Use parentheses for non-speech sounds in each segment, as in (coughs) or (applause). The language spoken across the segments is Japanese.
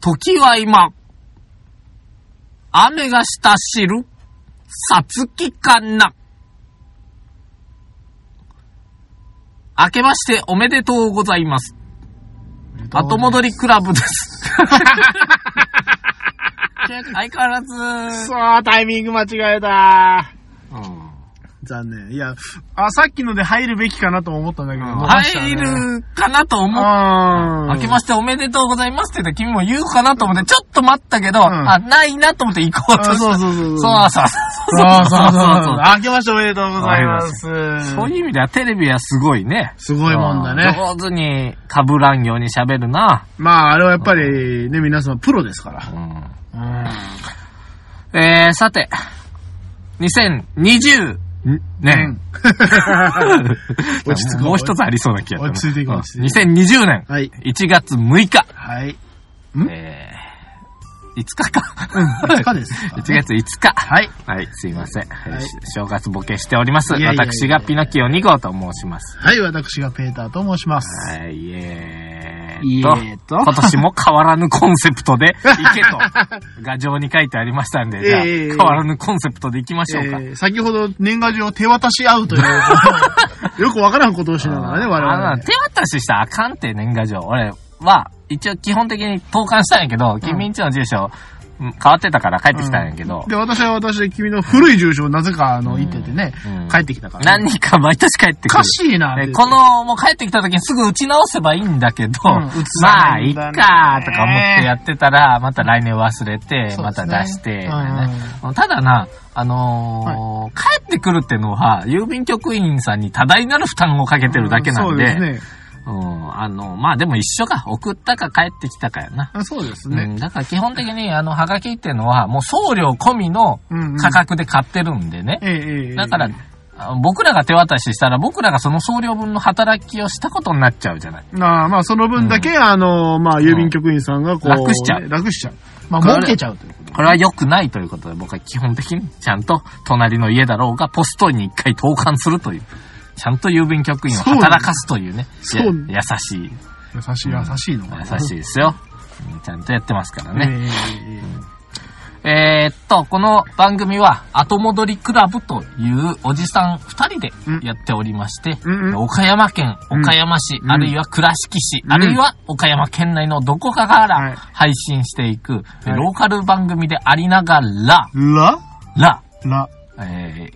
時は今、雨がしたしる、さつきかな。明けましておめでとうございます。後戻りクラブです。(laughs) 相変わらず、そう、タイミング間違えた。うん残念。いや、あ、さっきので入るべきかなとも思ったんだけど、逃したね？入るかなと思っあ明けましておめでとうございますって言って君も言うかなと思って、ちょっと待ったけど、んあ、ないなと思って行こうとした。あそうそうそうそうそうそうそう。そうそうそう。明けましておめでとうございます。そういう意味ではテレビはすごいね。すごいもんだね。上手に被らんように喋るな。まあ、あれはやっぱりね、皆さんプロですから。うんうん。えー、さて、2020年。(laughs) 落ち着こうもう一つありそうな気がする。落ち着いていこううん落ち着いていこ2020年はい。1月6日。はい。んえー、5日か。うん。いかがです (laughs) か1月5日。はい。はい、すいません。い正月ボケしております。私がピノキオ2号と申します。はい、私がペーターと申します。はい、イエイエーーとと。今年も変わらぬコンセプトで行けと、(laughs) 画像に書いてありましたんで、じゃあ、ええ変わらぬコンセプトで行きましょうか。えー先ほど年賀状を手渡し合うという、(laughs) よくわからんことをしながらね、我々手渡ししたらあかんって年賀状。俺は、一応基本的に投函したんやけど、君んちの住所、うん変わってたから帰ってきたんやけど、で、私は私で君の古い住所をなぜか、あの、言っててねうん、帰ってきたから。何人か毎年帰ってくる。おか。しいなこの、もう帰ってきた時にすぐ打ち直せばいいんだけど、まあ、いっかとか思ってやってたら、また来年忘れて、また出して、うんただな、あのー帰ってくるってのは、郵便局員さんに多大なる負担をかけてるだけなんで、そうですね。うん、あの、まあでも一緒か。送ったか帰ってきたかやな。あそうですね。うん、だから基本的に、あの、ハガキっていうのは、もう送料込みのうんうん価格で買ってるんでね。ええええだから、あ僕らが手渡ししたら、僕らがその送料分の働きをしたことになっちゃうじゃない。まあまあ、その分だけ、あの、まあ、郵便局員さんがこう、楽しちゃうね楽しちゃう。まあ、儲けちゃうということこれは良くないということで、僕は基本的にちゃんと隣の家だろうが、ポストに一回投函するという。ちゃんと郵便局員を働かすというね。そうや優しい。優しい、優しいのかな。優しいですよ。うんちゃんとやってますからね。ね。えー、っと、この番組は、後戻りクラブというおじさん二人でやっておりまして、うんうん岡山県、岡山市、うんあるいは倉敷市、うんあるいは岡山県内のどこかかはいら配信していく、はいローカル番組でありながら、ラら、ラ。え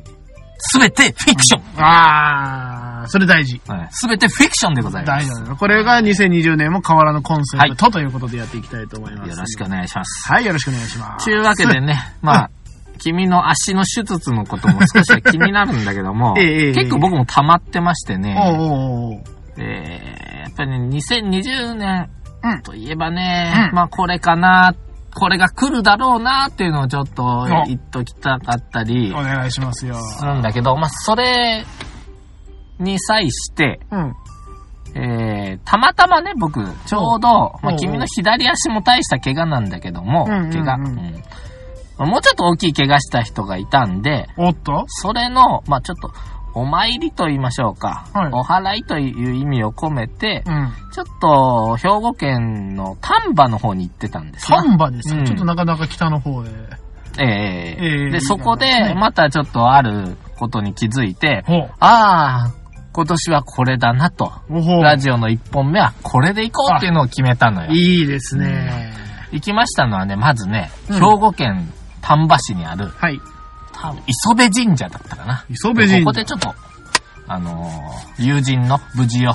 す、べてフィクション。あー、それ大事。すべてフィクションでございます。大事なの。これが2020年も変わらぬコンセプトということでやっていきたいと思います。よろしくお願いします。はい、よろしくお願いします。というわけでね、(laughs) まあ、君の足の手術のことも少しは気になるんだけども、(laughs) 結構僕も溜まってましてね、えーやっぱりね、2020年うんといえばね、うんまあこれかな、これが来るだろうなっていうのをちょっと言っときたかったりお願いしますよ。するんだけど、まあそれに際して、うん。えー、たまたまね、僕、ちょうど、まあ、君の左足も大した怪我なんだけども、うんうんうん。怪我、うん。もうちょっと大きい怪我した人がいたんで、おっと？それの、まあ、ちょっと、お参りと言いましょうか、はいお祓いという意味を込めて、うん。ちょっと、兵庫県の丹波の方に行ってたんですな丹波ですか、うんちょっとなかなか北の方で。ええええで、そこでまたちょっとあることに気づいて。ああ、今年はこれだなと。ラジオの一本目はこれで行こうっていうのを決めたのよ。いいですね。行きましたのはね、まずね、うん兵庫県丹波市にある、はい。多分磯部神社だったかな。磯部神社ここでちょっと、あのー友人の無事を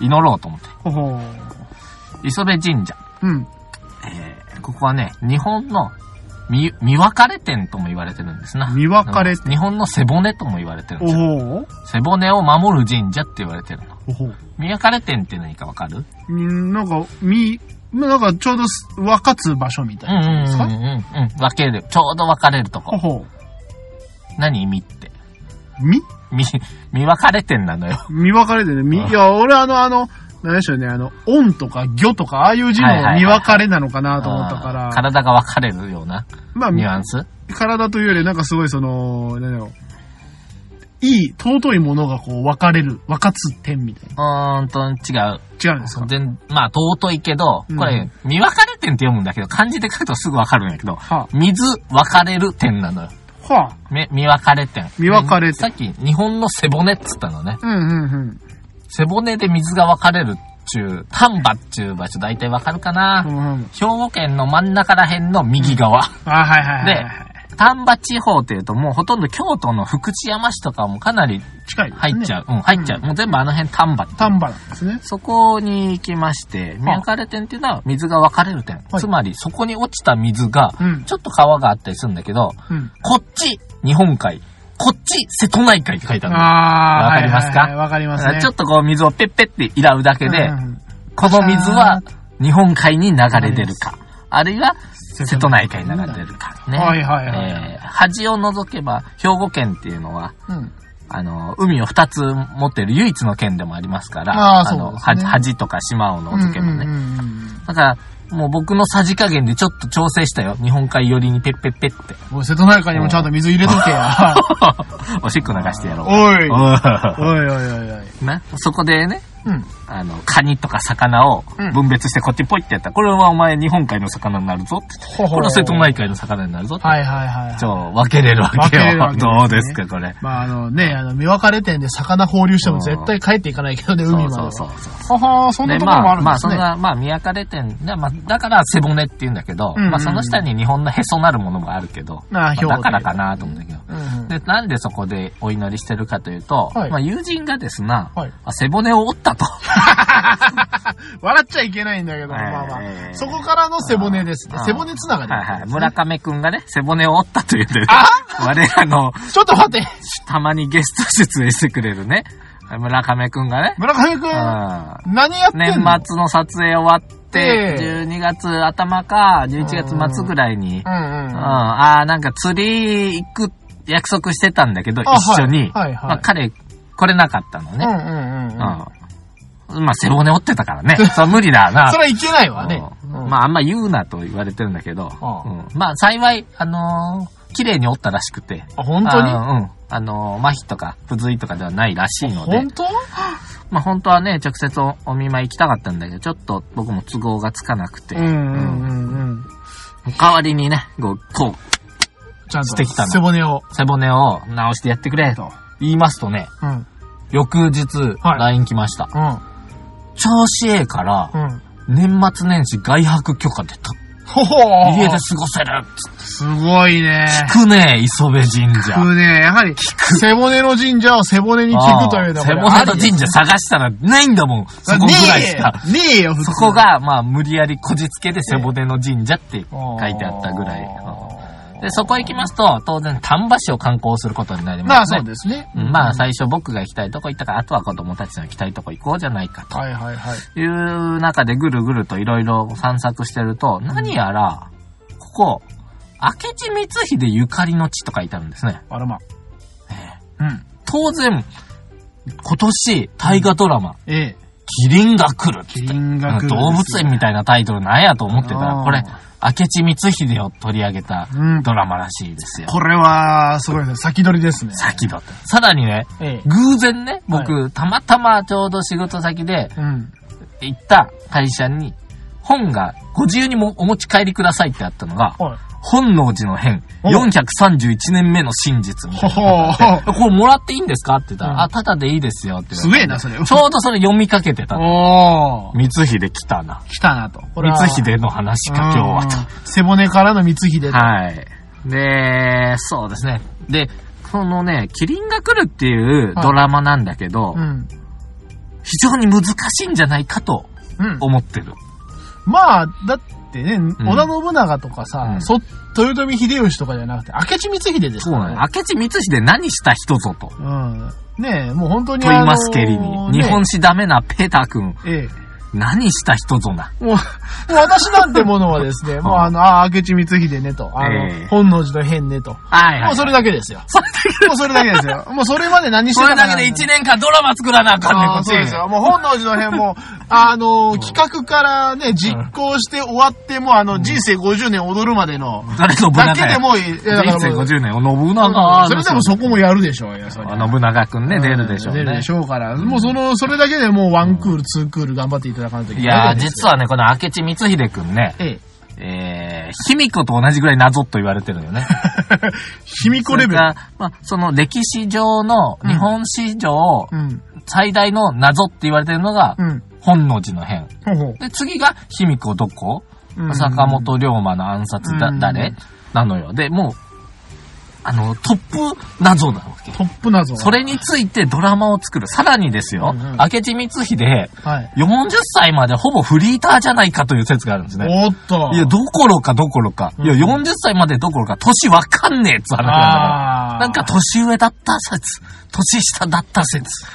祈ろうと思って。ほほう。磯部神社。うん。えーここはね、日本の見、見別れ店とも言われてるんですな。見別れうん日本の背骨とも言われてるんおですよ。背骨を守る神社って言われてるの。見別れ店って何かわか？るんなんか、み、なんかちょうどす分かつ場所みたいうんうんうんうんうん。分ける。ちょうど分かれるとこ。ほほ何？意味って。う。み見、見別れ店なのよ。見分かれてね。み、いや、俺あの、あの、何？でしょうね、あの、音とか魚とか、ああいう字の見分かれなのかなと思ったから、体が分かれるようなまあ、ニュアンス体というよりなんかすごいその、なんだろう、いい、尊いものがこう分かれる、分かつ点みたいなうーんと、違う。違うんですか全まあ、尊いけど、これ、見分かれ点って読むんだけど、漢字で書くとすぐわかるんやけど、は水分かれる点なのよ。あ、はあ。み見分かれ点。見分かれ点さっき、日本の背骨っつったのね。うんうんうん。背骨で水が分かれるっちゅう、丹波っちゅう場所大体わかるかな、うんうん、兵庫県の真ん中ら辺の右側。あ、はいはいはい、はい。丹波地方っていうともうほとんど京都の福知山市とかもかなり近い。入っちゃう。うん、入っちゃう。もう全部あの辺丹波丹波なんですね。そこに行きまして、見分かれ点っていうのは水が分かれる点。はいつまり、そこに落ちた水が、うんちょっと川があったりするんだけど、うん。こっち、日本海。こっち、瀬戸内海って書いてあるわかりますか？はいはいはいわかりますね。ちょっとこう水をペッペッていらうだけで、うんうんこの水は日本海に流れ出るか、あるいは瀬戸内海に流れ出るか。ね。はいはいはいえー恥を除けば、兵庫県っていうのは、うん。あの、海を二つ持っている唯一の県でもありますから、あねは恥とか島を除けばね。だから、もう僕のさじ加減でちょっと調整したよ。日本海寄りにペッペッペッって。もう瀬戸内海にもちゃんと水入れとけや。(laughs) おしっこ流してやろう。おい。おいおおいおいおい。い (laughs) なそこでね、うん。あの、カニとか魚をうん分別してこっちポイってやったら、これはお前日本海の魚になるぞって。ほほこれは瀬戸内海の魚になるぞって。はいはいはい。ちょ、分けれるわ分けよ。けけですねどうですか、これ。まああのね、あの、見分かれ点で魚放流しても絶対帰っていかないけどね、海までは。そうそうそう。ははそんなで、ところもあるんまあ、まあ、ですね。そんな、まあ、見分かれ点、でまあ、だから背骨って言うんだけど、うんうんうんまあ、その下に日本のへそなるものもあるけど、ああまあだからかなと思うんだけど。うんうんで、なんでそこでお祈りしてるかというと、はいまあ、友人がですな、はいあ背骨を折ったと。(laughs) 笑っちゃいけないんだけど、まあまえーあ。そこからの背骨です背骨つながり。はいはい。村上くんがね、背骨を折ったというで、あ？(laughs) 我らの、ちょっと待って。たまにゲスト出演してくれるね、村上くんがね、村上くん、うん。何やってんの？年末の撮影終わって、ええ。12月頭か、11月末ぐらいに、うんうんうん、ああ、なんか釣り行く約束してたんだけど、あ一緒に。はいはい。はいまあ、彼、来れなかったのね。うんうんうん。うん。うん。まあ、背骨折ってたからね。(laughs) そう、無理だな。それはいけないわね。うんまあ、あんま言うなと言われてるんだけど、まあ、幸い、あのー綺麗に折ったらしくて。あ、本当に？うん。あのー麻痺とか、不随とかではないらしいので本、当？まあ、本当はね、直接おお見舞い行きたかったんだけど、ちょっと僕も都合がつかなくて、うんうんうんうん。代わりにね、こう、こう、ちゃんとしてきたの背骨を。背骨を直してやってくれと言いますとね、うん。翌日、はい LINE 来ました。うん。調子ええから、うん。年末年始外泊許可出た。ほほ家で過ごせるすごいね。聞くね磯部神社。聞くね。やはり、背骨の神社を背骨に聞くというのは背骨の神社探したらないんだもん。そこぐらいしか。ねえ。よ。そこが、まあ、無理やりこじつけで背骨の神社って書いてあったぐらい。うんで、そこ行きますと、当然、丹波市を観光することになりまあますね。そうですね。うんまあ、最初僕が行きたいとこ行ったから、あとは子供たちの行きたいとこ行こうじゃないかはいはいはい。という中でぐるぐるといろいろ散策してると、何やら、ここ、明智光秀ゆかりの地と書いてあるんですね。あらま。ええうん。当然、今年、大河ドラマ、ええ。キリンが来る。キリンが来る動物園みたいなタイトルなんやと思ってたあら、ーこれ、明智光秀を取り上げたうんドラマらしいですよ。これは、すごいね。先取りですね。先だって。さらにね、ええ。偶然ね、僕、たまたまちょうど仕事先でうん。行った会社に、本がご自由にもお持ち帰りくださいってあったのが、はい。本能寺の変、お431年目の真実みたいな。(laughs) これもらっていいんですか？って言ったら、うんあ、ただでいいですよってすげえな、それ。ちょうどそれ読みかけてた。光秀来たな。来たなと。光秀の話か、今日はと。うん背骨からの光秀と。はい。で、そうですね。で、このね、キリンが来るっていうドラマなんだけど、うん。非常に難しいんじゃないかとうん。思ってる。まあ、だってね、織田信長とかさ、うんそ豊臣秀吉とかじゃなくて、明智光秀ですからね。そうなの。明智光秀何した人ぞと。うん。ねえ、もう本当に問いますけりに。あのー日本史ダメなペーター君。ねええ。何した人ぞな。もう、もう私なんてものはですね、もうあの、ああ、明智光秀ねと、あの、ええ本能寺の変ねと。はいはい。もうそれだけですよ。それだけもうそれだけですよ。もうそれまで何してそれたかなんだけで1年間ドラマ作らなあかんねん、そうですよ。もう本能寺の変も、(laughs) あの、企画からね、実行して終わって、もうあの、人生50年踊るまでの、誰信長だけでもいい。人生もう50年を信長それでもそこもやるでしょうよ、それあ信長くんね、出るでしょうね出るで。しょうから。もうその、それだけでもうワンクール、ツークール頑張っていただかないとい。やー、実はね、この明智光秀くんね、ええ。えー、卑弥呼と同じぐらい謎と言われてるよね。(laughs) 卑弥呼レベル。まあ、その歴史上の、うん日本史上、うん。最大の謎って言われてるのが、うん。本能寺の変。ほうほう。で、次が卑弥呼どこ、うん坂本龍馬の暗殺だ、うん誰？なのよ。で、もう、あの、トップ謎なわけ。トップ謎。それについてドラマを作る。さらにですよ、うんうん明智光秀、はい。40歳までほぼフリーターじゃないかという説があるんですね。おっと。いや、どころかどころか。いや、うん40歳までどころか、年わかんねえっつ話なんだから。なんか年上だった説、年下だった説。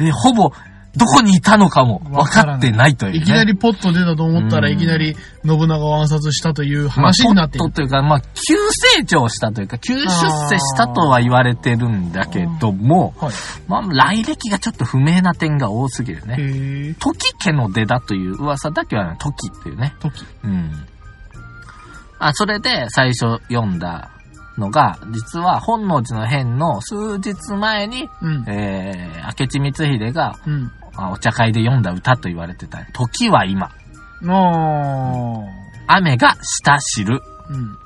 え、ほぼ、どこにいたのかも分かってないという、ね。いきなりポッと出たと思ったら、うんいきなり信長を暗殺したというまあ、話になっている。ポッとというか、まあ、急成長したというか、急出世したとは言われてるんだけども、はい。まあ、来歴がちょっと不明な点が多すぎるね。時家の出だという噂だけは、時っていうね。時。うん。あ、それで最初読んだのが、実は本能寺の変の数日前に、うん。えー、明智光秀が、うん。あお茶会で読んだ歌と言われてた。時は今。あ雨が下知る。ー。うん。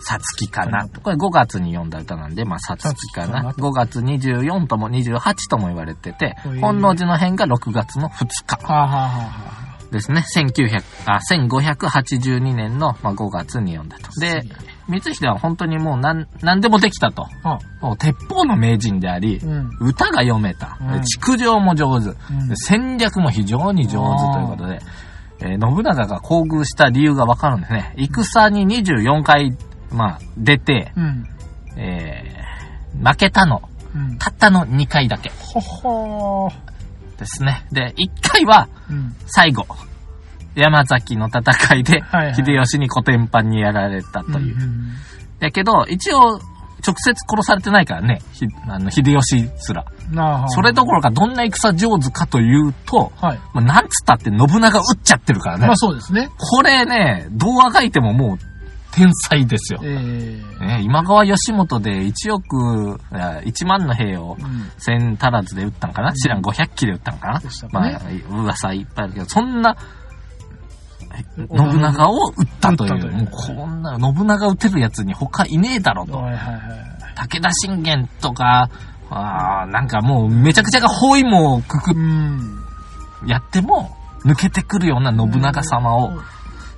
さつきかな。これ5月に読んだ歌なんで、まあ、さつきかな。さつき5月24とも28とも言われてて本能寺の変が6月の2日ですね。1900、あ、1582年の、まあ、5月に読んだと。で、光秀は本当にもう何、何でもできたと。う鉄砲の名人であり、うん。歌が読めた。うん築城も上手。うんで戦略も非常に上手ということで、えー信長が厚遇した理由がわかるんですね。戦に24回、まあ、出て、うん。えー負けたの。うん。たったの2回だけほほー。ですね。で、1回はうん。最後。山崎の戦いで秀吉にコテンパンにやられたという。んだけど、一応、直接殺されてないからね。ひあの、秀吉すら。それどころかどんな戦上手かというと、はい。まあ、なんつったって信長撃っちゃってるからね。まあそうですね。これね、どうあがいてももう天才ですよ。ええ。ね、今川義元で1億、いや1万の兵をうん。千足らずで撃ったんかな？知らん、500機で撃ったんかな？ねまあ、噂いっぱいあるけど、そんな、(laughs) 信長を撃ったという、うもうこんな、信長撃てるやつに他いねえだろと。はいはいはい。武田信玄とか、あーなんかもうめちゃくちゃが包囲網をくく。やっても、抜けてくるような信長様を、うん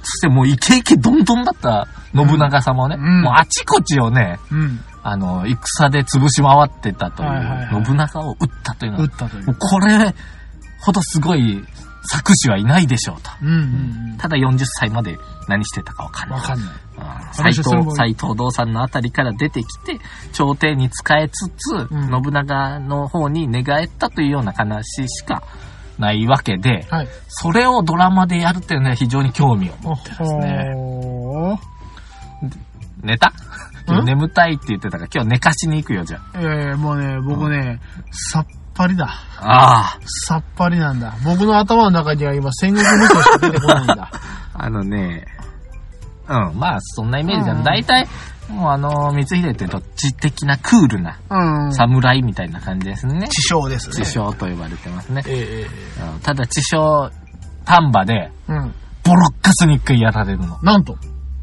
そしてもうイケイケどんどんだった信長様をね、うんもうあちこちをね、うん。あの、戦で潰し回ってたといはいはいはう、い信長を撃ったというのは撃っ、たという。これほどすごい作詞はいないでしょうと。うんうんただ40歳まで何してたかわかんうん。ない。わかんない。あー斎藤、斎藤道さんのあたりから出てきて、朝廷に仕えつつ、うん信長の方に寝返ったというような話しかないわけで、はい。それをドラマでやるっていうのは非常に興味を持ってますね。寝た？今日ん眠たいって言ってたから今日寝かしに行くよ、じゃええもうね、僕ね、さっぱりだ。あ。あさっぱりなんだ。僕の頭の中には今、戦国無双しか出てこないんだ。あ。(laughs) あのね、うん、まあそんなイメージだ。うん大体、もうあの、光秀ってどっち的なクールなうん。侍みたいな感じですね。地匠ですね。地匠と呼ばれてますね。ええうんただ地匠、丹波で、うん。ボロッカスに一回やられるの。なんと？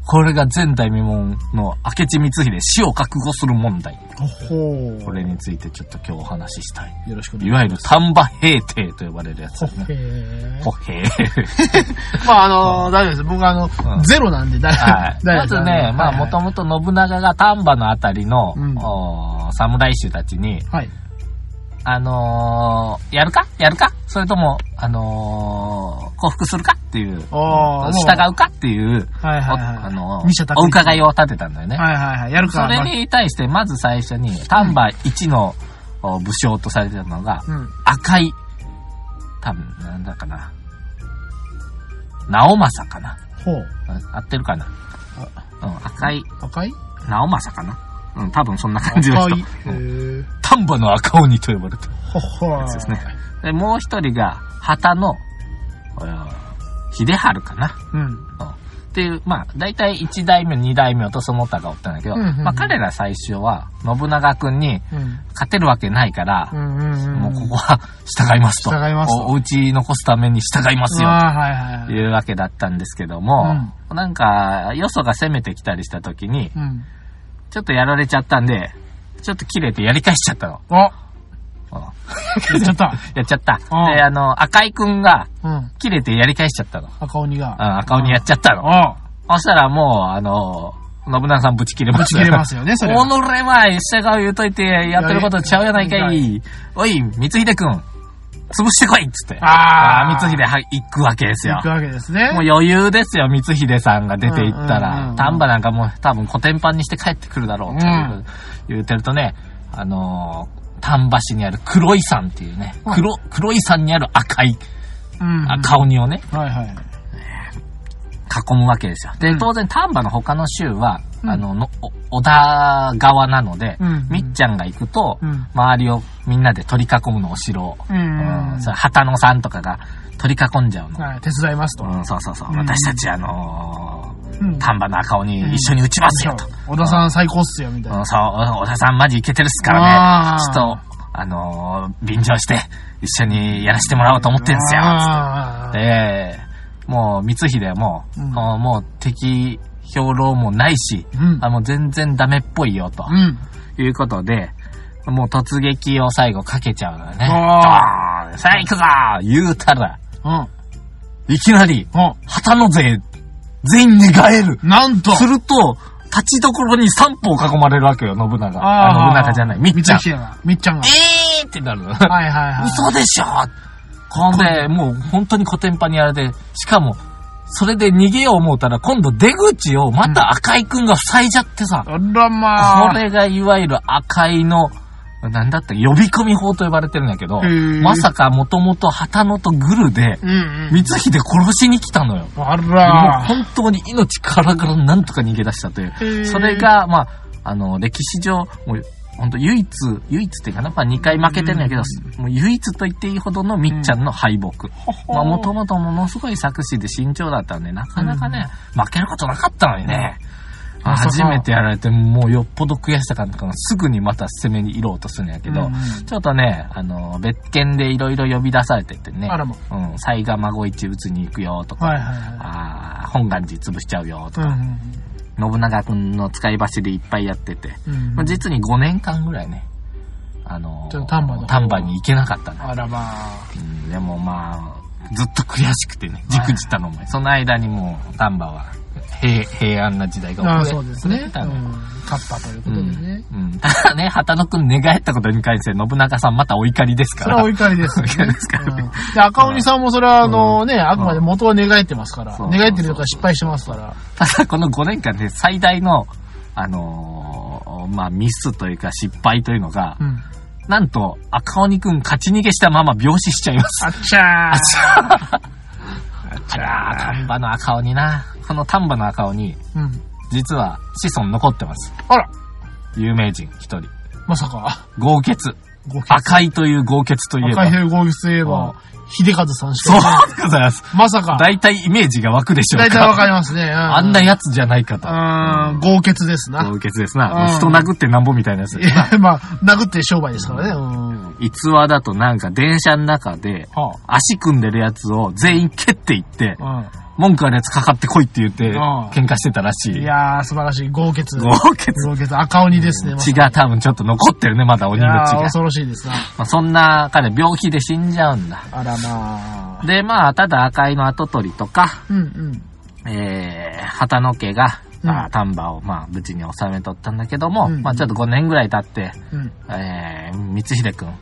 これが前代未聞の明智光秀死を覚悟する問題。ほこれについてちょっと今日お話ししたい。よろしくお願いいわゆる丹波平定と呼ばれるやつですね。へほへー。ー (laughs) まあ、あの、大丈夫です。僕あのう、んゼロなんで大丈夫。はい。大丈夫まずね、まあもともと信長が丹波のあたりの、うん侍衆たちに、はい。あのー、やるか？やるか？それとも、あのー、降伏するかっていう、従うかっていう、はいはいおはい。あのーお伺いを立てたんだよね。はいはいはい。やるか。それに対して、まず最初に、丹波一のお武将とされてたのが、うん。赤い、多分、なんだかな。直政かな。ほう。あ合ってるかな。うん、赤い、赤い？直政かな。うん、多分そんな感じの人。赤い。へう。丹波の赤鬼と呼ばれてるほほやつですね。で、もう一人が、旗の、うん秀春かな。うん。うんっていう、まあ、大体1代目、2代目とその他がおったんだけど、うんうんうんまあ彼ら最初は、信長くんにうん。勝てるわけないから、うんうんうん。もうここは従いますと。従いますとおお家残すために従いますよ。ああ、はいはいはい。というわけだったんですけども、なんか、よそが攻めてきたりした時に、うん。ちょっとやられちゃったんで、ちょっと切れてやり返しちゃったの。あうんやっちゃった。(laughs) やっちゃった。うんで、あの、赤井くんがうん。切れてやり返しちゃったの。赤鬼が。うん赤鬼やっちゃったの。あそしたらもう、あの、信長さんぶち切れますぶち切れますよね、それは。おのれは、従う言うといて、やってることちゃうやないかい。おい、光秀くん、潰してこいっつって。あー光秀は行くわけですよ行く。わけですね。もう余裕ですよ、光秀さんが出て行ったらう。ん丹波なんかもう多分コテンパンにして帰ってくるだろうってうん言うてるとね、あのー、丹波市にある黒い山っていうね、うん黒、黒い山にある赤い、うん。赤鬼をね、はいはい。囲むわけですよ。で、うん当然丹波の他の州は、うんあの小田川なので、うんみっちゃんが行くと、うん周りをみんなで取り囲むの、お城を。うんうんうんそれ旗野さんとかが取り囲んじゃうの。はい、手伝いますと。うん、そうそうそう。うん私たち、あの丹波の赤鬼一緒に撃ちますよと。小田さん最高っすよ、みたいな。うん、そう、小田さんマジイケてるっすからね。ちょっと、あのー、便乗して、一緒にやらせてもらおうと思ってんすよ。あーで、もう、光秀はもう、うんもう敵、兵糧もないし、うんあもう全然ダメっぽいよ、とうん。いうことで、もう突撃を最後かけちゃうのよね。あドーンさあ行くぞ言うたら、うん。いきなり、うん。旗の勢、全員寝返る。なんとすると、立ちどころに三歩囲まれるわけよ、信長。あ信長じゃない、みっちゃん。みっちゃんが。えーってなるの。はいはいはい。嘘でしょほんで、もう本当にコテンパにやられて、しかも、それで逃げよう思ったら、今度出口をまた赤井くんが塞いじゃってさ、あらまあ。これがいわゆる赤井の、なんだった呼び込み法と呼ばれてるんだけどまさかもともと旗野とグルで。光秀殺しに来たのよ。あもうら本当に命からがらなんとか逃げ出したという。ーそれが、まあ、あの、歴史上、もう、本当唯一、唯一っていうかな、まあ2回負けてんだけど、もう唯一と言っていいほどのみっちゃんの敗北。まあもともとものすごい作詞で慎重だったんで、なかなかね、負けることなかったのにね。初めてやられて、もうよっぽど悔しさかったから、すぐにまた攻めにいろうとするんやけど、うんうんちょっとね、あの、別件でいろいろ呼び出されててね、あらま。うん、西賀孫一打つに行くよとか、はいはいはあー本願寺潰しちゃうよとい。うか、ん信長くんの使い走りいっぱいやってて、うんうん。まあ、実に5年間ぐらいね、あの丹波の方丹波に行けなかったの。あらまあ。うん、でもまあ、ずっと悔しくてね、じくじたのも、その間にもう丹波は平平安な時代がああ、遅れそうですね。うん遅れてたのよ。勝ったということでね。うん。うん。ただね、旗野くん寝返ったことに関して信長さんまたお怒りですから。それはお怒りです。お怒りですからで、赤鬼さんもそれはあのね、あくまで元は寝返ってますから。寝返ってるとか失敗してますから。ただこの5年間で最大の、あのーまあミスというか失敗というのが、うん。なんと赤鬼くん勝ち逃げしたまま病死しちゃいます。あっちゃー。あちゃーあっちあらー、ゃ丹波の赤鬼な。この丹波の赤鬼、ー。うん。実は子孫残ってます。あら、有名人一人。まさか。豪傑。赤いという豪傑といえば。赤い兵豪傑といえば、秀和さんしそうか。でございます。まさか。大体イメージが湧くでしょうか。大体わかりますね。あんなやつじゃないかと。うん、豪傑ですな。豪傑ですうんな。人殴ってなんぼみたいなやついですな。や、まあ、殴って商売ですからね。うん。逸話だとなんか電車の中で、は足組んでるやつを全員蹴っていって、あ。文句あるやつかかってこいって言って、うん喧嘩してたらしうん。い。いやー、素晴らしい。豪傑。豪傑。豪傑。赤鬼ですね。血が多分ちょっと残ってるね、まだ鬼の血が。恐ろしいですな。まあ、そんな彼病気で死んじゃうんだ。あらまあ。で、まあ、ただ赤いの跡取りとか、うんうん。えー、旗の家が、まあ、うん丹波を、まあ、無事に収めとったんだけども、うんまあ、ちょっと5年ぐらい経って、うん。えー、光秀くん、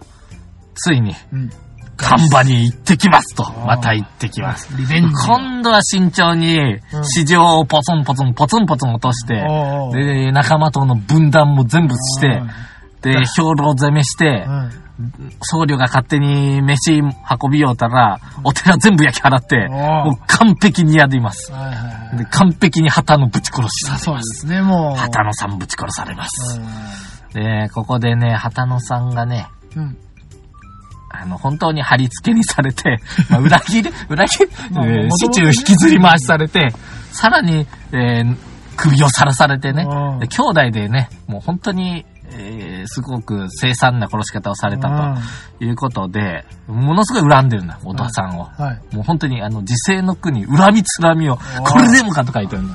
ついに、うん。丹波に行ってきますと。ーまた行ってきます。リベンジ。今度は慎重にうん、市場をポツンポツン、ポツンポツン落として、で、仲間との分断も全部して、で、兵糧攻めしてう、ん。僧侶が勝手に飯運びようたら、お寺全部焼き払って、もう完璧に宿ります。で、完璧に旗のぶち殺しさあそうれま。ですすね、もう。旗野さんぶち殺されます。うで、ここでね、旗野さんがね、ん。うん。あの、本当に貼り付けにされて、(laughs) まあ、裏切り、裏切り、まあえ市中引きずり回しされて、さらに、えー首をさらされてね兄弟でね、もう本当に、えーすごく凄惨な殺し方をされたということで、ものすごい恨んでるんだ、お父さんを。はい。もう本当に、あの、時世の国、恨みつらみを、これでもかと書いてるんだ。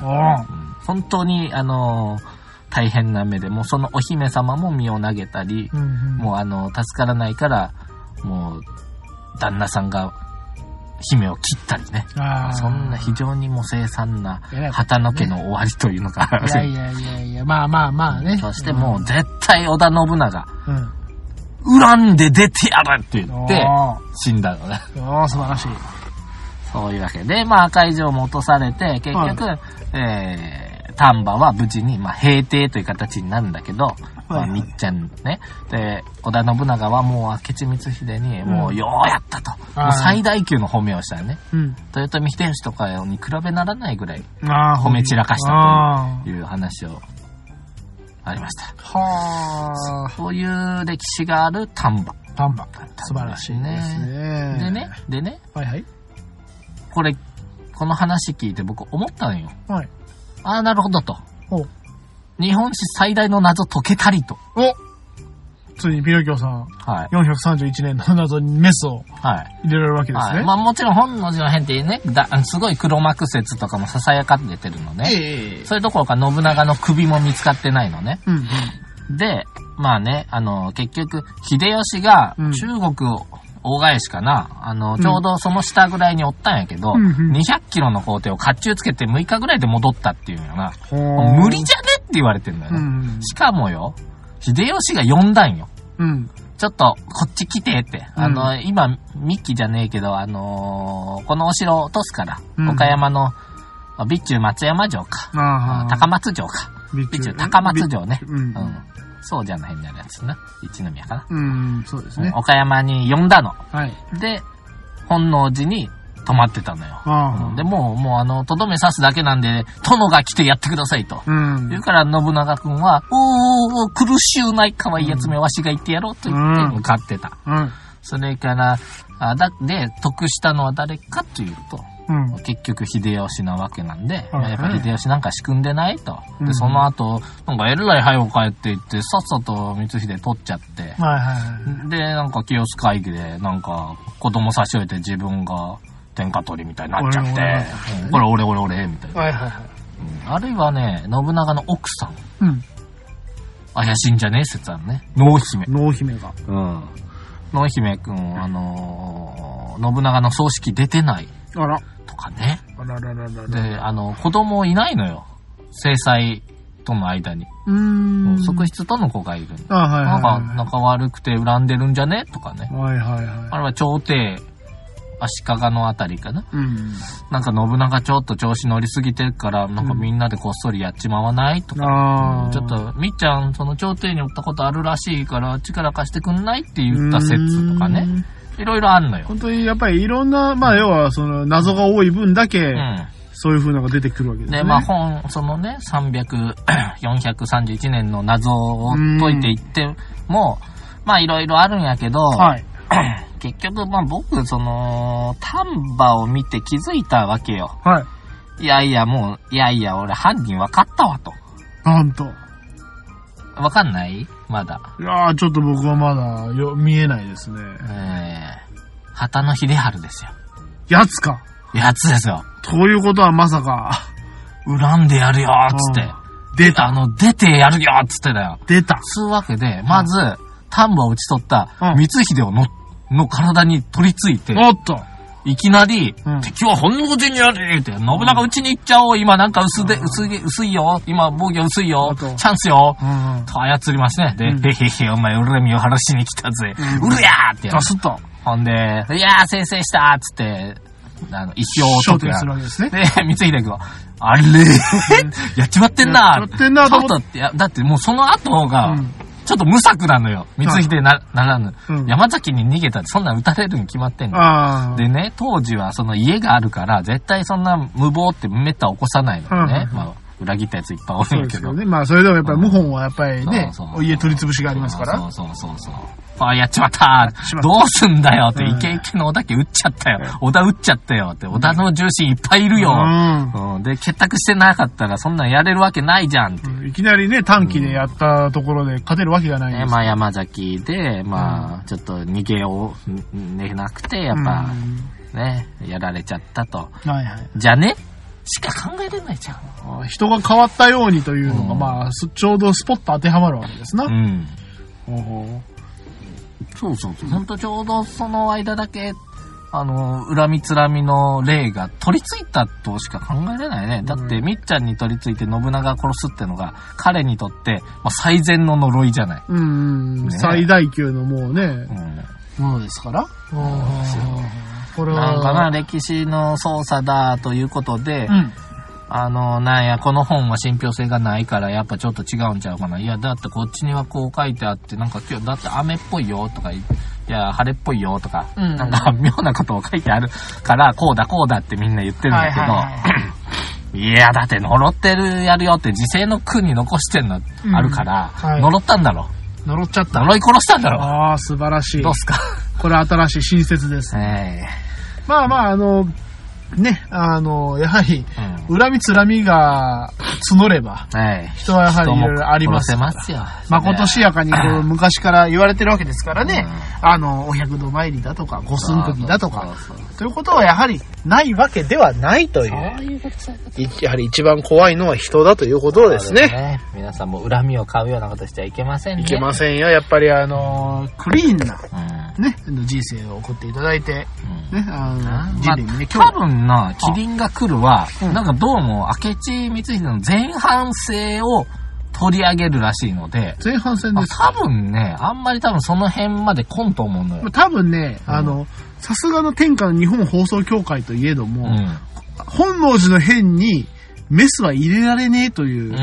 本当に、あのー大変な目で、もうそのお姫様も身を投げたり、うんうん。もうあの、助からないから、もう、旦那さんが姫を切ったりね。そんな非常にもう凄惨な旗の家の終わりというのが、いやいやいやいや、まあまあまあね。(laughs) そしてもう絶対織田信長、うん。恨んで出てやるって言って、死んだのね。おー素晴らしい。そういうわけで、まあ赤い城も落とされて、結局、えー、丹波は無事に、まあ平定という形になるんだけど、まあはいはいみっちゃんね。で、織田信長はもう明智光秀に、もうようやったと。うんもう最大級の褒めをしたよね。うん。豊臣秀吉とかに比べならないぐらいああ、褒め散らかしたあという話を、ありました。ーはあ。そういう歴史がある丹波。丹波。素晴らしいですね。でね、でね、はいはい。これ、この話聞いて僕思ったのよ。はい。ああ、なるほどと。お日本史最大の謎解けたりと。おついにピノキオさん、はい。431年の謎にメスをはい。入れられるわけですはい。ね。まあもちろん本能寺の変ってね、だすごい黒幕説とかも囁かれてるのね。ええそれどころか信長の首も見つかってないのね。うんうん。で、まあね、あの、結局、秀吉がうん中国を大返しかな、あの、ちょうどその下ぐらいにおったんやけど、うんうん200キロの工程を甲冑つけて6日ぐらいで戻ったっていうよな。ほ無理じゃねって言われてんだよね。うん。しかもよ、秀吉が呼んだんよ。うん。ちょっと、こっち来てって。うんあの、今、ミッキーじゃねえけど、あのーこのお城を落とすから、うん岡山の、あ備中松山城か。高松城か。備備中高松城ね。うんうん。そうじゃないんだやつな。一宮かな。うん、そうですね。岡山に呼んだの。はい。で、本能寺に泊まってたのよ。あうんで、もう、もうあの、とどめ刺すだけなんで、殿が来てやってくださいと。あ。うん。言うから、信長くんは、おーおー、苦しゅうない可愛いやつめ、わしが言ってやろうと言ってうん向かってた。うん。それから、あだ、で、得したのは誰かというと、うん。結局秀吉なわけなんで、はいやっぱ秀吉なんか仕組んでないと。うんで、その後、なんかえらい早く帰っていって、さっさと光秀取っちゃって、はいはいはい。で、なんか清須会議で、なんか子供差し置いて自分が天下取りみたいになっちゃって、これ俺俺俺、みたいな。はいはいはい。うんあるいはね、信長の奥さん、うん。怪しいんじゃねえ説あるね。濃姫。濃姫が。うん。濃姫くん、あのー信長の葬式出てないあら。とかね。あららららら。で、あの、子供いないのよ。制裁との間に。うーん。側室との子がいるの。あはいはいはい。なんか、仲悪くて恨んでるんじゃね？とかね。はいはいはい。あれは朝廷、足利のあたりかな。うん。なんか信長ちょっと調子乗りすぎてるから、なんかみんなでこっそりやっちまわない？とか。ああ。ちょっと、みっちゃん、その朝廷におったことあるらしいから、力貸してくんない？って言った説とかね。うん。いろいろあんのよ。本当にやっぱりいろんな、まあ要はその謎が多い分だけ、うん。そういう風なのが出てくるわけですね。で、まあ本、そのね、300、(coughs) 431年の謎を解いていっても、まあいろいろあるんやけど、はい。(coughs) 結局、まあ僕、その、丹波を見て気づいたわけよ。はい。いやいや、もう、いやいや、俺犯人分かったわと。なんと。わかんない？まだ。いやー、ちょっと僕はまだよ見えないですね。えー、旗の秀治ですよ。やつか。やつですよ。ということはまさか、恨んでやるよーっつって。出た。あの、出てやるよーっつってだよ。出た。つうわけで、まず、丹波を打ち取ったうん光秀をの、の体に取り付いて、おっと。いきなり、うん敵は本能寺にあれって、信長うちに行っちゃおう。今なんか薄で、薄い、薄いよ。今防御薄いよ。チャンスよ。うん。うん。と操りますね。で、うん。へへへ、お前、恨みを晴らしに来たぜ。うん。うるやーってやる。ガスッと。ほんで、いやー、先制したーっつって、あの、一生を解くやするわけですね。で、光秀君は、あれ？(laughs) やっちまってんなやっちまってんなと思っとって、いやだってもうその後が、うんちょっと無策なのよ。光秀な、ならぬ、うん山崎に逃げたってそんなん撃たれるに決まってんの。でね、当時はその家があるから、絶対そんな無謀ってめった起こさないのよね。うんまあ、裏切ったやついっぱいおるんやけど。ですよね。まあ、それでもやっぱり、謀反はやっぱりねそうそう、家取り潰しがありますから。そうそうそうそう。あ、やっちまったどうすんだよって、うんイケイケの小田家撃っちゃったよ。小田撃っちゃったよって、小田の重心いっぱいいるよ。うんうん。で、結託してなかったらそんなんやれるわけないじゃんって。うんいきなりね、短期でやったところで勝てるわけがないんでまあ山崎で、まあ、ちょっと逃げをねなくて、やっぱ、ね、やられちゃったと。うんはいはい。じゃねしか考えれないじゃん。あ人が変わったようにというのが、うんまあ、すちょうどスポット当てはまるわけですな。うん。ほうほそうそうそう。ほんとちょうどその間だけ、あの、恨みつらみの霊が取り付いたとしか考えれないね。だって、うんみっちゃんに取り付いて信長が殺すってのが、彼にとって、まあ、最善の呪いじゃない。ううんうん、ね最大級のもうね、うん。ものですから。ですよこれは。なんかな、歴史の操作だということで、うん。あの、なんや、この本は信憑性がないから、やっぱちょっと違うんちゃうかな。いや、だってこっちにはこう書いてあって、なんか今日、だって雨っぽいよとか、いや、晴れっぽいよとか、うんなんか妙なことを書いてあるから、こうだこうだってみんな言ってるんだけど、はいはいはいいや、だって呪ってるやるよって時勢の句に残してんのうんあるから、はい呪ったんだろ。呪っちゃった。呪い殺したんだろ。ああ、素晴らしいどう。すか？これ新しい新説です。えまあまあ、あの、ね、あの、やはり、恨みつらみが募れば、はい。人はやはりいろいろあります人も殺せますよ。まことしやかにこう昔から言われてるわけですからね、うあの、お百度参りだとか、五寸時だとか、ということはやはりないわけではないという。やはり一番怖いのは人だということですね。ね。皆さんも恨みを買うようなことしちゃいけませんね。いけませんよ。やっぱりあの、クリーンな、うん。ね、人生を送っていただいて、うんね、あの、ま人類にね、多分な、キリンが来るは、うんなんかどうも、明智光秀の前半生を取り上げるらしいので、前半戦です。多分ね、あんまり多分その辺まで来んと思うのよ。多分ね、うんあの、さすがの天下の日本放送協会といえどうも、ん。本能寺の変にメスは入れられねえというう、ん、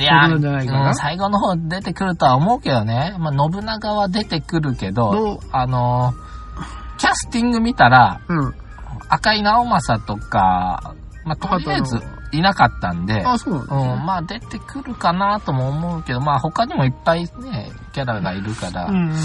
いや、なんじゃないかなうん最後の方出てくるとは思うけどね。まあ、信長は出てくるけどどう、あの、キャスティング見たら、うん。赤井直政とか、まあ、とりあえずいなかったんで、あ、そうなんうですねん、まあ出てくるかなとも思うけど、まあ他にもいっぱいね、キャラがいるから、うんうん。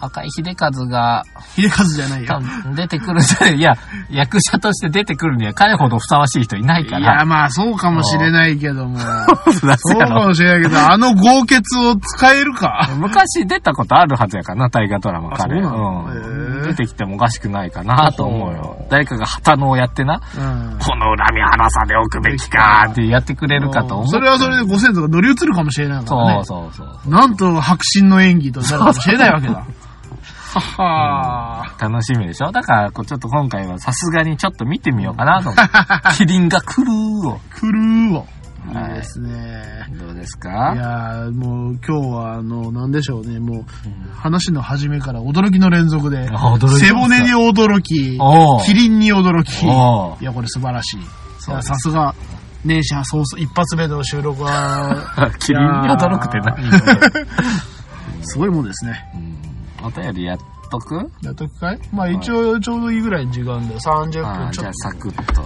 赤井秀和が秀和じゃない多よ。分出てくるんじゃないいや、役者として出てくるには彼ほどふさわしい人いないかいや、ら。まあそうかもしれないけども。そうかもしれないけど、あの豪傑を使えるか。昔出たことあるはずやからな、大河ドラマ彼。うん出てきてもおかしくないかなと思うよ。誰かが旗のをやってな、うん。この恨みは晴らさでおくべきかってやってくれるかと思う。それはそれでご先祖が乗り移るかもしれないからね。そうそうそう。なんと白真の演技となるかもしれないわけだ。はは楽しみでしょ？だから、ちょっと今回はさすがにちょっと見てみようかなと思って。(laughs) キリンが来るを。クルーを。いはいいですね。どうですいかやーもう今日はあの、なんでしょうね、もう話の始めから驚きの連続で、背骨に驚きキリンに驚き、いや、これ素晴らしい。いやそうですさすが、年始早々、一発目の収録は、(laughs) キリンに驚くって何 (laughs) すごいもんですね。うんお便りやっとく？やっとくかい？まあ一応ちょうどいいぐらいの時間で30あーじゃあ分ちょっと。サクッと。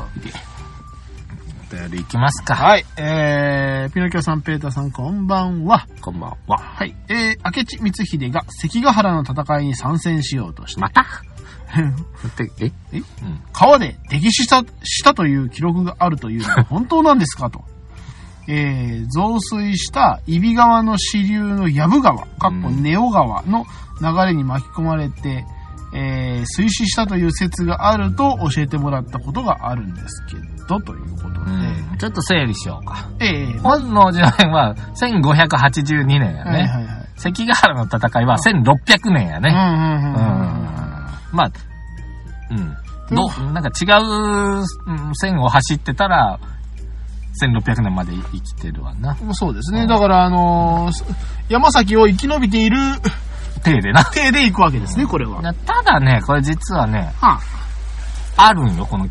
お便りいきますか。はい、えー、ピノキオさん、ペーターさん、こんばんは。こんばんは。はい、えー、明智光秀が関ヶ原の戦いに参戦しようとして、また (laughs) ええ？うん。川で溺死した、したという記録があるというのは本当なんですかと。(laughs) えー、増水した揖斐川の支流の藪川、かっこネオ川の流れに巻き込まれて、えー、水死したという説があると教えてもらったことがあるんですけど、ということで、うんちょっと整理しようか。えー、本能寺の変は1582年やね。はいはいはい。関ヶ原の戦いは1600年やね。うんうんうんうん。まあ、うん。ど、なんか違ううん線を走ってたら、1600年まで生きてるわな。うん。そうですね。うんだから、あのー山崎を生き延びている手でな。体で行くわけですね、これは。ただね、これ実はね、はあるんよ、この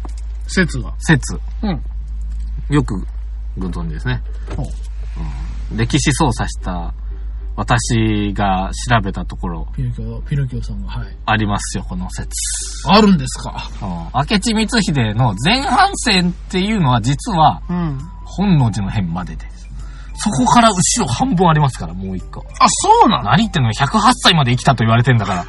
説が。説。うん。よくご存知ですね。ほう歴史操作した私が調べたところ、ピノキオ、ピノキオさんが、はい。ありますよ、この説。あるんですか？うん明智光秀の前半戦っていうのは実は、うん。本能寺の変までです。そこから後ろ半分ありますから、もう一個。あ、そうなの何言ってんの ?108 歳まで生きたと言われてんだから。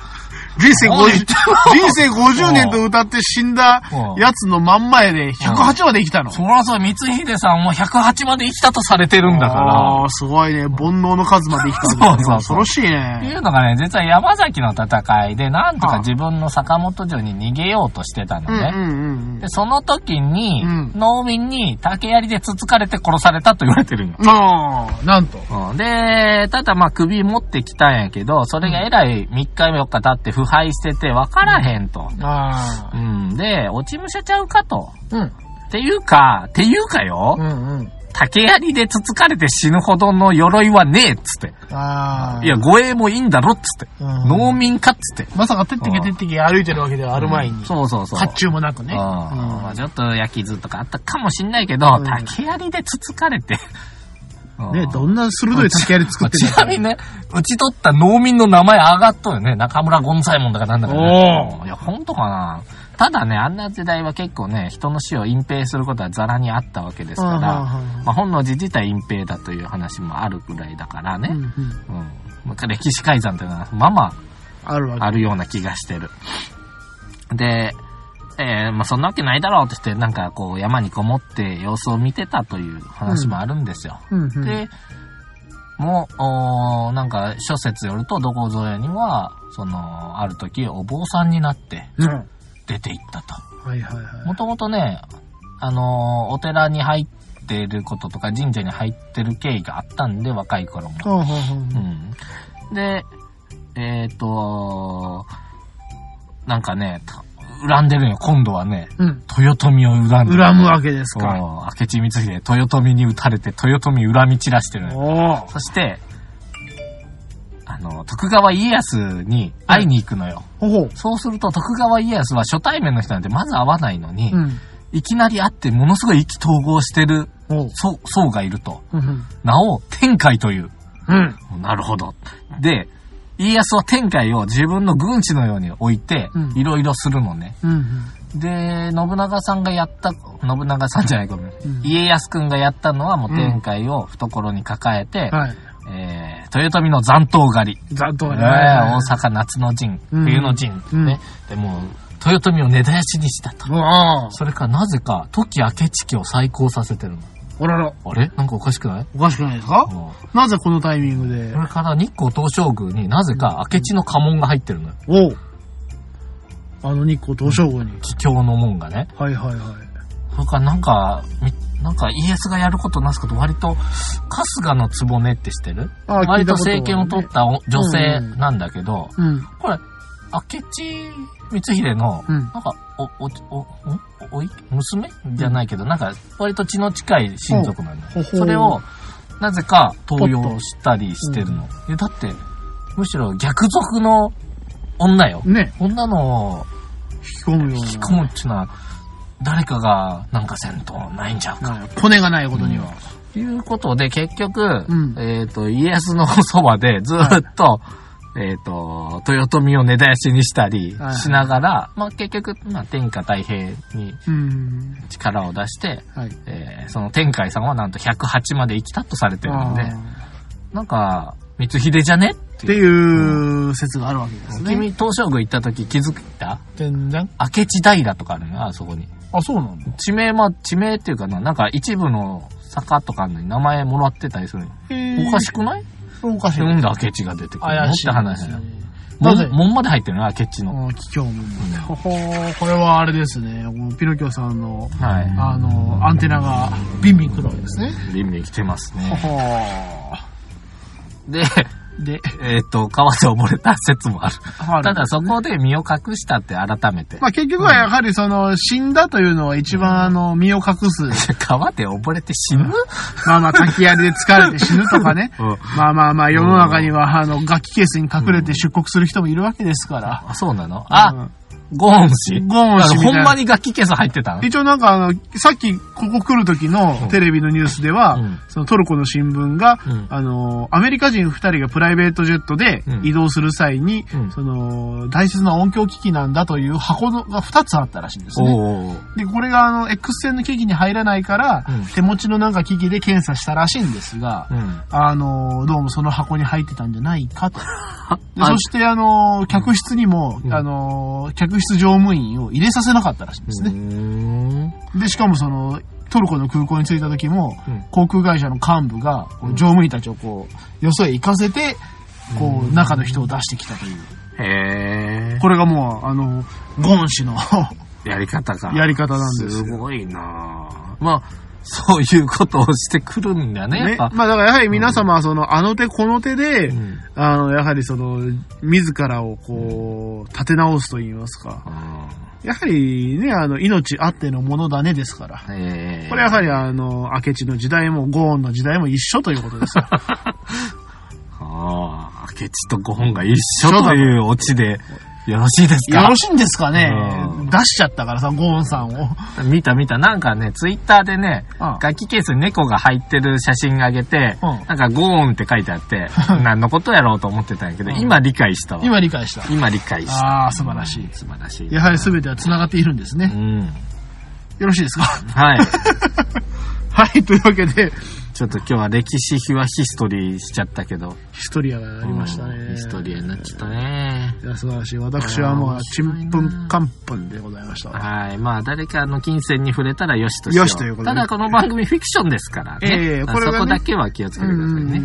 人生50、何言って人生50年と歌って死んだやつの真ん前で108まで生きたの。そらそう、光秀さんも108まで生きたとされてるんだから。ああ、すごいね。煩悩の数まで生きたねそうそう恐ろしいっていね。うのがね、実は山崎の戦いで、なんとか自分の坂本城に逃げようとしてたのね。うんうんうんで、その時に、うん農民に竹槍でつつかれて殺されたと言われてるんよ。うん。ああ、なんと。うんで、ただまあ首持ってきたんやけど、それがえらい3日4日経って腐敗してて分からへんと。ああ。うん。で、落ち武者ちゃうかと。うん。っていうか、っていうかよ、うんうん。竹槍でつつかれて死ぬほどの鎧はねえっつって。ああ。いや、護衛もいいんだろっつって。うん農民かっつって。まさかてってけてってけ歩いてるわけではある前に。そうそうそう。甲冑もなくね。うんちょっと焼き傷とかあったかもしんないけど、うん竹槍でつつかれて。ね、どんな鋭い竹槍作ってちなみにね、うち取った農民の名前上がっとるよね。中村ゴンサイモンだかなんだかね。おいや、ほんとかな。ただね、あんな時代は結構ね、人の死を隠蔽することはザラにあったわけですから、まあ、本能寺自体隠蔽だという話もあるぐらいだからね。うんうんうん。まあ歴史改ざんっていうのは、まあまあ。あるような気がしてる。で、えーまあそんなわけないだろうって言って、なんかこう山にこもって様子を見てたという話もあるんですよ。うんうん。で、もう、なんか諸説よると、どこぞやには、その、ある時お坊さんになってうん。出て行ったと。はいはいはい。もともとね、あのーお寺に入ってることとか神社に入ってる経緯があったんで、若い頃も。ほうん。で、えっ、と、なんかね、た恨んでるんよ、今度はね。うん。豊臣を恨んでる。恨むわけですか。明智光秀、豊臣に撃たれて、豊臣恨み散らしてる。そして、あの、徳川家康に会いに行くのよ。ほ。そうすると、徳川家康は初対面の人なんてまず会わないのに、うん。いきなり会ってものすごい意気投合してる。層層がいると。うん。なお、天海という。うん。なるほど。で、家康は天海を自分の軍師のように置いてう、んいろいろするのね。うん。で、信長さんがやった、信長さんじゃないごめん。ん家康くんがやったのはもう天海を懐に抱えて、はい。えー、豊臣の残党狩り。ざっとね。えー大阪夏の陣、うん冬の陣、うんね。でもう、豊臣を根絶やしにしたと。それからなぜか、時明智家を再興させてるの。おらら。あれ？なんかおかしくない？おかしくないですか？もなぜこのタイミングで？うそ。れから日光東照宮になぜか明智の家紋が入ってるのよ。おう。あの日光東照宮に。桔梗の門がね。はいはいはい。それからなんか、みなんか家康がやることなすこと割と、春日の局って知ってる？あ割と政権を取ったお女性うんうんなんだけど、うん。これ、明智光秀の、うんなんか、お、お、お、お、おい娘？じゃないけど、なんか、割と血の近い親族なんだそれを、なぜか登用したりしてるの。えだって、むしろ逆賊の女よ。ね。女の引き込むような。引き込むっていうのは、誰かがなんかせんとないんちゃうか。はいコネがないことには。ということで、結局、うんえっ、と、家康のそばでずーっと、えっ、と、豊臣を根絶やしにしたりはいしながら、まあ結局、まあ天下太平にうん。力を出して、はい。えーその天海さんはなんと108まで生きたとされてるんで、なんか、光秀じゃね？っってていう説があるわけですね。君、東照宮行った時気づいた？全然。明智平とかあるのよ、あそこに。あ、そうなんだ。地名、まあ、地名っていうかな、なんか一部の坂とかに名前もらってたりするおかしくない？おかしい。なんで明智が出てくるのしてい話だよ。なぜ？門門まで入ってるのよ、明智の。あ貴重面で。ほほーこれはあれですね。ピノキオさんの、はい。あの、アンテナがビンビン来るわけですね。ビンビン来てますほね。ほで、ーで、えっ、と、川で溺れた説もある。あるただそこで身を隠したって改めて。まあ結局はやはりその、死んだというのは一番あの、身を隠す。(laughs) 川で溺れて死ぬ？まあまあ、滝槍で疲れて死ぬとかね。(laughs) うんまあまあまあ、世の中には、あの、楽器ケースに隠れて出国する人もいるわけですから。あ、そうなの？あ、うんゴーン氏ゴーン氏みたいな。ほんまに楽器ケース入ってた？ん一応なんかあの、さっきここ来る時のテレビのニュースでは、うん。そのトルコの新聞が、うん。あの、アメリカ人二人がプライベートジェットでうん。移動する際に、うん。その、大切な音響機器なんだという箱のが二つあったらしいんですね。で、これがあの、X 線の機器に入らないから、うん。手持ちのなんか機器で検査したらしいんですが、うん。あの、どうもその箱に入ってたんじゃないかと。(laughs) そして、あの、客室にも、うん。あの、客室乗務員を入れさせなかったらしいんですね。ね。で、しかもその、トルコの空港に着いた時も、うん航空会社の幹部が、乗務員たちをこう、よそへ行かせて、こう、中の人を出してきたという。へえ。これがもう、あの、ゴン氏のやり方が。やり方なんですよ。すごいなぁまあ、そういうことをしてくるんだね、やっね。ぱ。まあだからやはり皆様はその、あの手この手で、うんあの、やはりその、自らをこう、立て直すと言いますか。やはりね、あの、命あってのものだねですから。ええこれやはりあの、明智の時代もゴーンの時代も一緒ということですよ。(laughs) ああ、明智と5本が一緒というオチで (laughs) よろしいですか？よろしいんですかね？うん出しちゃったからさ、ゴーンさんを。見た見た。なんかね、ツイッターでね、うん楽器ケースに猫が入ってる写真あげて、うんなんかゴーンって書いてあって、(laughs) 何のことやろうと思ってたんやけど、うん今理解したわ。今理解した。今理解した。ああ、素晴らしい。素晴らしい。やはり全ては繋がっているんですね。うん。よろしいですか？はい。(laughs) はい、というわけで、ちょっと今日は歴史秘話ヒストリーしちゃったけど。ヒストリアがありましたね。うんヒストリーになっちゃったね。いや、素晴らしい。私はもう、ちんぷんかんぷんでございました。はい。まあ、誰かの金銭に触れたらよしとしよう。よしということでただ、この番組フィクションですからね。ええこれがねそこだけは気をつけてくださいね。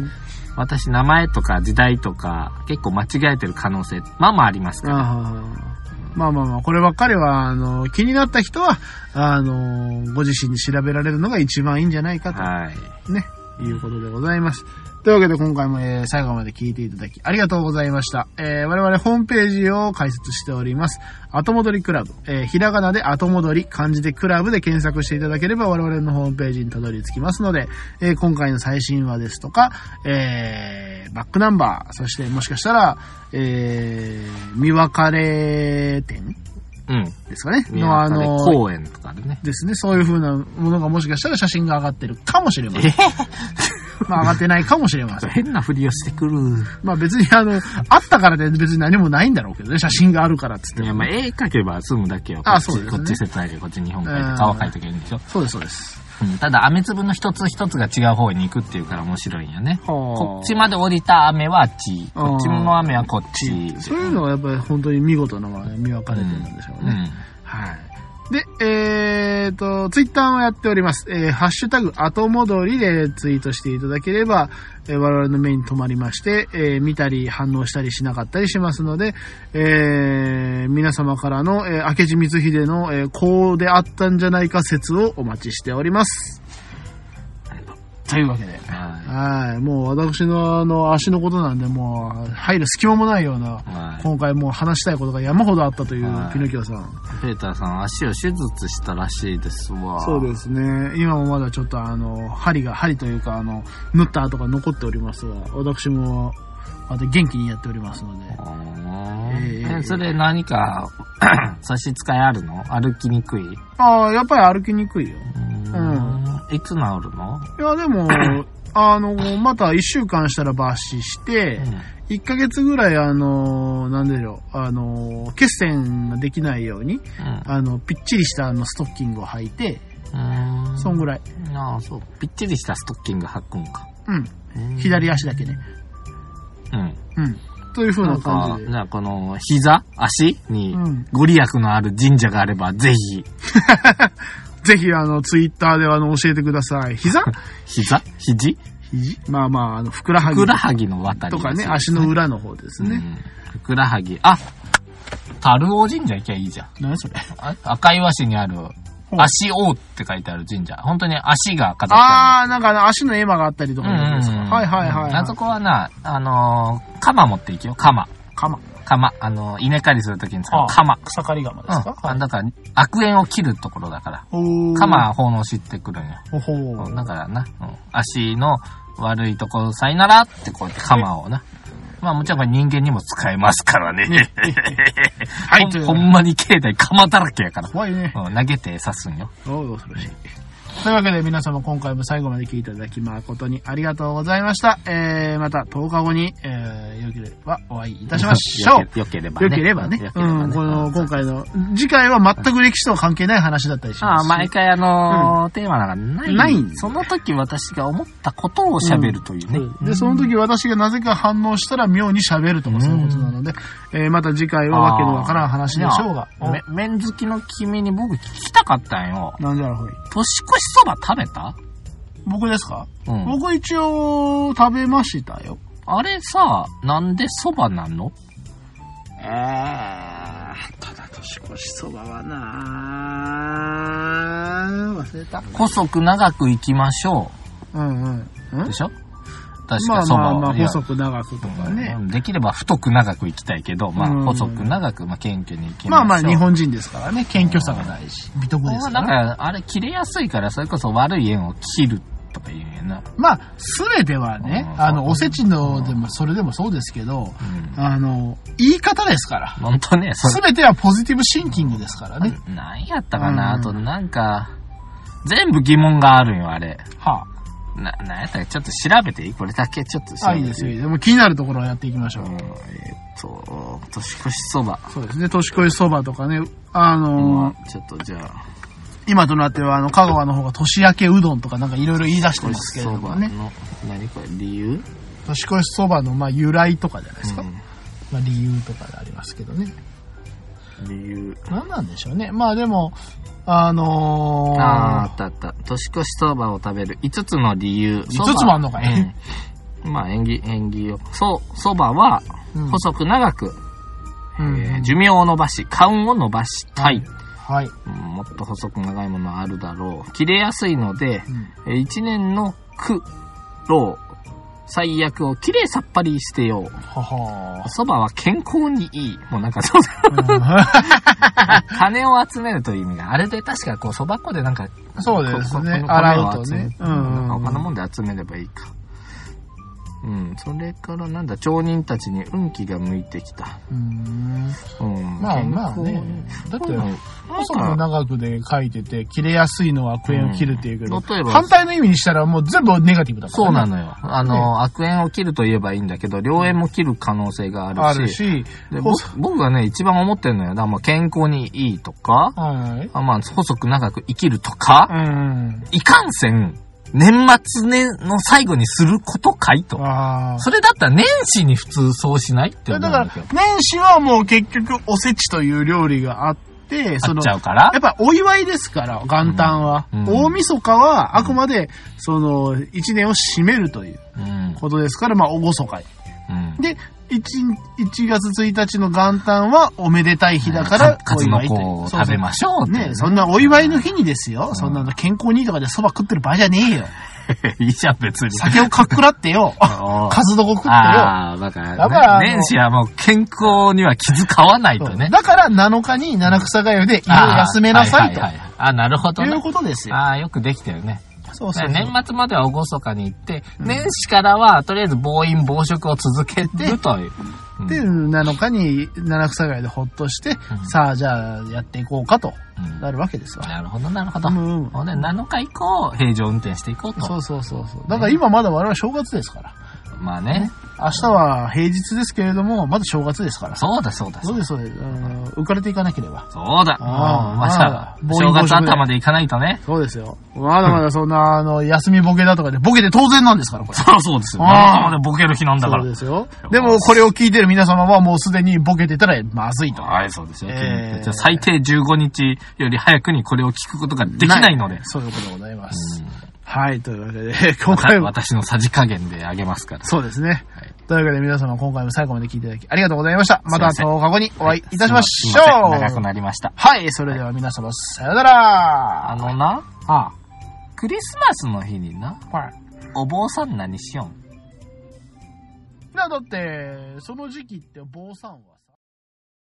私、名前とか時代とか、結構間違えてる可能性、まあまあありますから。まあまあまあ、こればっかりは、あの、気になった人は、あの、ご自身で調べられるのが一番いいんじゃないかと、はい。ね、いうことでございます。というわけで今回も、えー最後まで聞いていただきありがとうございました。えー我々ホームページを開設しております。後戻りクラブ。えーひらがなで後戻り、漢字でクラブで検索していただければ我々のホームページにたどり着きますので、えー今回の最新話ですとか、えーバックナンバー、そしてもしかしたら、えー見別れ店うん。ですかね。宮のあ原の、公園とかでね。ですね。そういう風なものがもしかしたら写真が上がってるかもしれません。まあ上がってないかもしれません。変なふりをしてくる。まあ別にあの、あったからで別に何もないんだろうけどね、写真があるからっつっていや、まあ、絵描けば済むだけよ。あこっちそうですねこっち説明で、こっち日本書いてうん、顔描いときゃいいんでしょ？そうです、そうです。うん。ただ、雨粒の一つ一つが違う方に行くっていうから面白いんやね。ここっちまで降りた雨はあっち。こっちの雨はこっち。そういうのはやっぱり本当に見事な見分かれてるんでしょうね。はい。で、えーと、ツイッターをやっております。えー、ハッシュタグ、後戻りでツイートしていただければ、えー我々の目に留まりまして、えー見たり反応したりしなかったりしますので、えー皆様からの、えー明智光秀の、えーこうであったんじゃないか説をお待ちしております。というわけで。ははい。もう私のあの足のことなんで、もう入る隙間もないような、い。はい。今回もう話したいことが山ほどあったというはいピノキオさん。ペーターさん、足を手術したらしいですわ。そうですね。今もまだちょっとあの、針が、針というかあの、縫った跡が残っておりますが、私も、また元気にやっておりますので。えええ、それ何か (coughs) 差し支えあるの？歩きにくい？ああ、やっぱり歩きにくいよ。うん。いつ治るの？いや、でも、(coughs) あの、また一週間したら抜歯して、一ヶ月ぐらいあの、なんでよ、あの、血栓ができないように、あの、ぴっちりしたあのストッキングを履いて、うん。うん。そんぐらい。ああ、そう。ぴっちりしたストッキング履くんか。うん。左足だけね。うん。うん。という風ななん感か、じで。じゃあこの、膝足にうん、ご利益のある神社があれば、ぜひ、(laughs) ぜひ、あの、ツイッターであの、教えてください。膝？(laughs) 膝？肘？肘？まあまあ、あの、ふくらはぎふくらはぎの渡りとかね、足の裏の方ですね。うんふくらはぎ。あ樽王神社行きゃいいじゃん。何それ？あ赤岩市にある、足王って書いてある神社。本当に足が飾ってあー、なんかあの足の絵馬があったりとかのやつですか？はいはいはいはい。あそこはな、あのー、鎌持っていきよ、鎌。鎌。鎌。あのー、稲刈りするときに使あう鎌。草刈り鎌でうん。すか、あだから、悪縁を切るところだから。おー。鎌奉納してくるんよ。ほほうんだからな、うん足の悪いところさいならってこうやって鎌をな。まあもちろん人間にも使えますからね。(laughs) はいほんほんまに境内釜だらけやから。怖いね。うん投げて刺すんよ。おう恐ろしい。というわけで皆様今回も最後まで聞いていただき誠にありがとうございました。えー、また10日後に、えー、よければお会いいたしましょう。よければね。よければね。うん、この、今回の、次回は全く歴史とは関係ない話だったりしああ、ますし。毎回あのーテーマがない。ないんですその時私が思ったことを喋るというね。うんで、その時私がなぜか反応したら妙に喋るとかそういうことなので、えーまた次回はわけのわからん話でしょうが。め麺好きの君に僕聞きたかったんよ。なんじゃらほい。年越しそば食べた？僕ですか？うん。僕一応食べましたよ。あれさ、なんでそばなの？あー、ただ年越しそばはな忘れた。細く長く行きましょうんうん。う。でしょ？確まあかそばまあまあ、細く長くとかね。うんできれば太く長く行きたいけど、まうんあ細く長く、まあ謙虚に行きましょう。まあまあ、日本人ですからね。謙虚さがないし、美徳ですかなんら。か、あれ切れやすいから、それこそ悪い縁を切るとか言うんやな。まあ、すべてはね、うんあの、おせちのでも、それでもそうですけど、うん。あの、言い方ですから。ほんとね、そすべてはポジティブシンキングですからね。れ、なんやったかな、うんあとなんか、全部疑問があるんよ、あれ。はな、なんやったかちょっと調べていい？これだけちょっと調あ。あ、べていい？ですよ。でも気になるところはやっていきましょう。うん、えーっと、年越しそば。そうですね。年越しそばとかね、あのーちょっとじゃあ、今となっては、あの、香川の方が年明けうどんとかなんかいろいろ言い出してますけれどもね。の、何これ、理由？年越しそばの、まあ、由来とかじゃないですか？うんまあ、理由とかでありますけどね。理由。何なんでしょうね。まあ、でも、あのー、ああ、あったあった。年越しそばを食べる5つの理由。5つもあんのかい？(laughs) うん。まあ、縁起、縁起よ。そう、そばは、うん細く長く、うんえー寿命を伸ばし、勘を伸ばしたい。はい。うんもっと細く長いものはあるだろう。切れやすいので、うんえー一年の苦、労、最悪をきれいさっぱりしてよう。ははそばは健康にいい。もうなんかそう、(laughs) 金を集めるという意味が、あれで確かこう、そば粉でなんか、そうですね。洗うとね。うなんかん。他のもんで集めればいいか。うん。それからなんだ、町人たちに運気が向いてきた。うん。うん。まあまあね。だってうん、細く長くで書いてて、切れやすいのは悪縁を切るっていうけど、うん例えば反対の意味にしたらもう全部ネガティブだから、そうなのよ。あの、悪縁を切ると言えばいいんだけど、良縁も切る可能性があるし。あるし、でぼ僕がね、一番思ってるのよ。だからもう健康にいいとか、はい。あまあ、細く長く生きるとか、うん。いかんせん、年末年の最後にすることかいと。それだったら年始に普通そうしないってだから思うんだけど。、年始はもう結局おせちという料理があって、あっちゃうから？やっぱお祝いですから、元旦は。うん大晦日はあくまで、その、一年を締めるといううん。ことですから、まあ、おごそかい。うん。で、1, 1月1日の元旦はおめでたい日だから、か数の子を食べましょうね、そんなお祝いの日にですよ。んそんなの健康にいいとかで蕎麦食ってる場合じゃねえよ。(laughs) いいじゃん、別に。酒をかっくらってよ。おう数どこ食ってよ。ああ、だから、だから年始はもう健康には気遣わないとね。だから7日に七草がゆで胃を休めなさいと。あなるほどねいう。ことですよ。ああ、よくできてるね。そうそう。年末までは厳かに行って、年始からはとりあえず暴飲暴食を続けるという。うんで、7日に七草がゆでほっとして、うんさあじゃあやっていこうかとうんなるわけですわ。なるほど、なるほど。うんうんほんで、7日以降、平常運転していこうと。そうそうそうそう。だから今まだ我々正月ですから。まあね。明日は平日ですけれども、まだ正月ですから。そうだ、そうだ。そうです、そうです。うん浮かれていかなければ。そうだ。あまさあー正月頭で行かないとね。そうですよ。まだまだそんな、あの、休みボケだとかで、ボケて当然なんですから、これ。そりゃそうですよ。あー7日までボケる日なんだからそう。ですよ。でも、これを聞いてる皆様はもうすでにボケてたらまずいと。はい、そうですよ。えーじゃあ最低15日より早くにこれを聞くことができないので。そういうことでございます。うんはい、というわけで、(laughs) 今回も、私のさじ加減であげますから。そうですね。はいというわけで皆様今回も最後まで聞いていただきありがとうございました。またすいません10日後にお会いいたしましょう。長くなりました。はい、それでは皆様、さよなら。あのな、あクリスマスの日にな、はい。お坊さん何しよん？いや、だって、その時期って坊さんは、